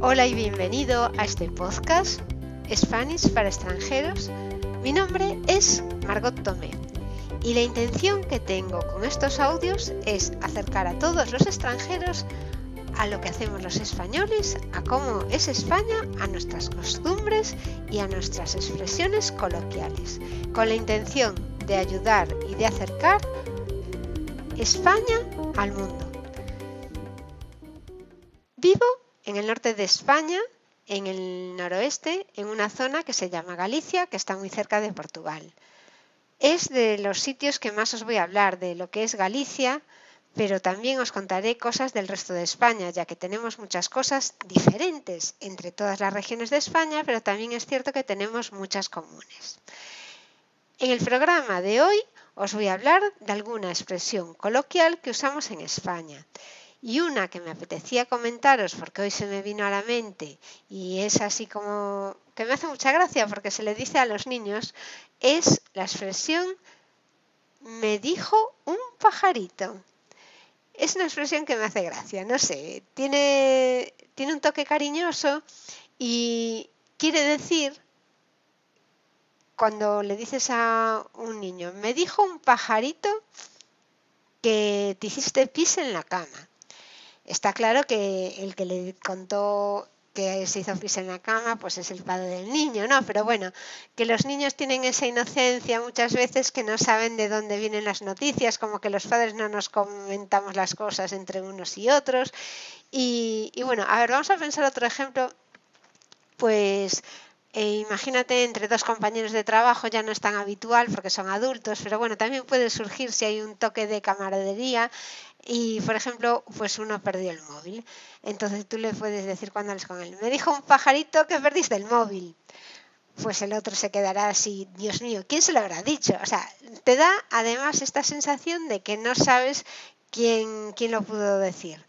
Hola y bienvenido a este podcast Spanish para extranjeros. Mi nombre es Margot Tomé y la intención que tengo con estos audios es acercar a todos los extranjeros a lo que hacemos los españoles, a cómo es España, a nuestras costumbres y a nuestras expresiones coloquiales, con la intención de ayudar y de acercar España al mundo. Vivo en el norte de España, en el noroeste, en una zona que se llama Galicia, que está muy cerca de Portugal. Es de los sitios que más os voy a hablar, de lo que es Galicia, pero también os contaré cosas del resto de España, ya que tenemos muchas cosas diferentes entre todas las regiones de España, pero también es cierto que tenemos muchas comunes. En el programa de hoy os voy a hablar de alguna expresión coloquial que usamos en España. Y una que me apetecía comentaros porque hoy se me vino a la mente y es así como que me hace mucha gracia porque se le dice a los niños es la expresión me dijo un pajarito. Es una expresión que me hace gracia, no sé, tiene, tiene un toque cariñoso y quiere decir cuando le dices a un niño, me dijo un pajarito que te hiciste pis en la cama. Está claro que el que le contó que se hizo pis en la cama, pues es el padre del niño, ¿no? Pero bueno, que los niños tienen esa inocencia muchas veces que no saben de dónde vienen las noticias, como que los padres no nos comentamos las cosas entre unos y otros. Y, y bueno, a ver, vamos a pensar otro ejemplo, pues e imagínate entre dos compañeros de trabajo ya no es tan habitual porque son adultos, pero bueno, también puede surgir si hay un toque de camaradería y, por ejemplo, pues uno perdió el móvil. Entonces tú le puedes decir cuando hables con él, me dijo un pajarito que perdiste el móvil. Pues el otro se quedará así, Dios mío, ¿quién se lo habrá dicho? O sea, te da además esta sensación de que no sabes quién, quién lo pudo decir.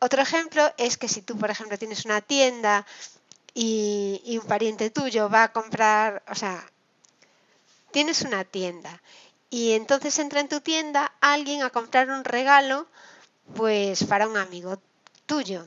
Otro ejemplo es que si tú, por ejemplo, tienes una tienda y, un pariente tuyo va a comprar, o sea, tienes una tienda y entonces entra en tu tienda alguien a comprar un regalo, pues para un amigo tuyo.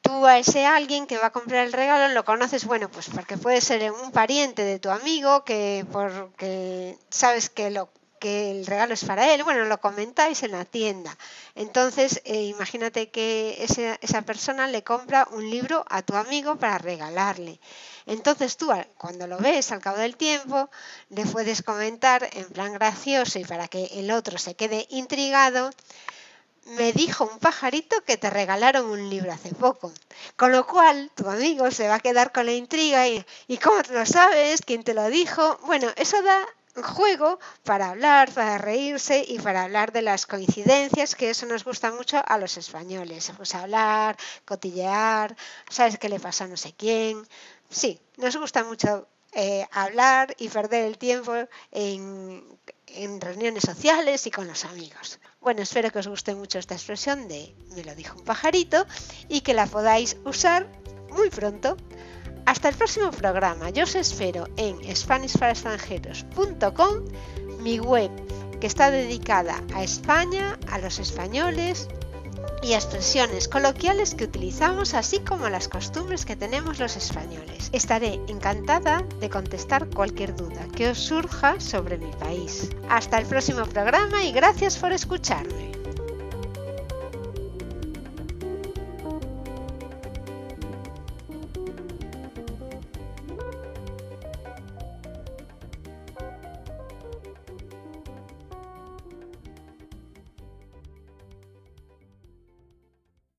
Tú a ese alguien que va a comprar el regalo lo conoces, bueno, pues porque puede ser un pariente de tu amigo que porque sabes que lo que el regalo es para él, bueno, lo comentáis en la tienda. Entonces, eh, imagínate que esa persona le compra un libro a tu amigo para regalarle. Entonces tú, cuando lo ves al cabo del tiempo, le puedes comentar en plan gracioso y para que el otro se quede intrigado, me dijo un pajarito que te regalaron un libro hace poco. Con lo cual, tu amigo se va a quedar con la intriga y, ¿y cómo te lo sabes? ¿Quién te lo dijo? Bueno, eso da juego para hablar, para reírse y para hablar de las coincidencias, que eso nos gusta mucho a los españoles. Pues hablar, cotillear, sabes qué le pasa a no sé quién. Sí, nos gusta mucho eh, hablar y perder el tiempo en, en reuniones sociales y con los amigos. Bueno, espero que os guste mucho esta expresión de me lo dijo un pajarito y que la podáis usar muy pronto. Hasta el próximo programa. Yo os espero en SpanishParaExtranjeros.com, mi web que está dedicada a España, a los españoles y a expresiones coloquiales que utilizamos, así como las costumbres que tenemos los españoles. Estaré encantada de contestar cualquier duda que os surja sobre mi país. Hasta el próximo programa y gracias por escucharme.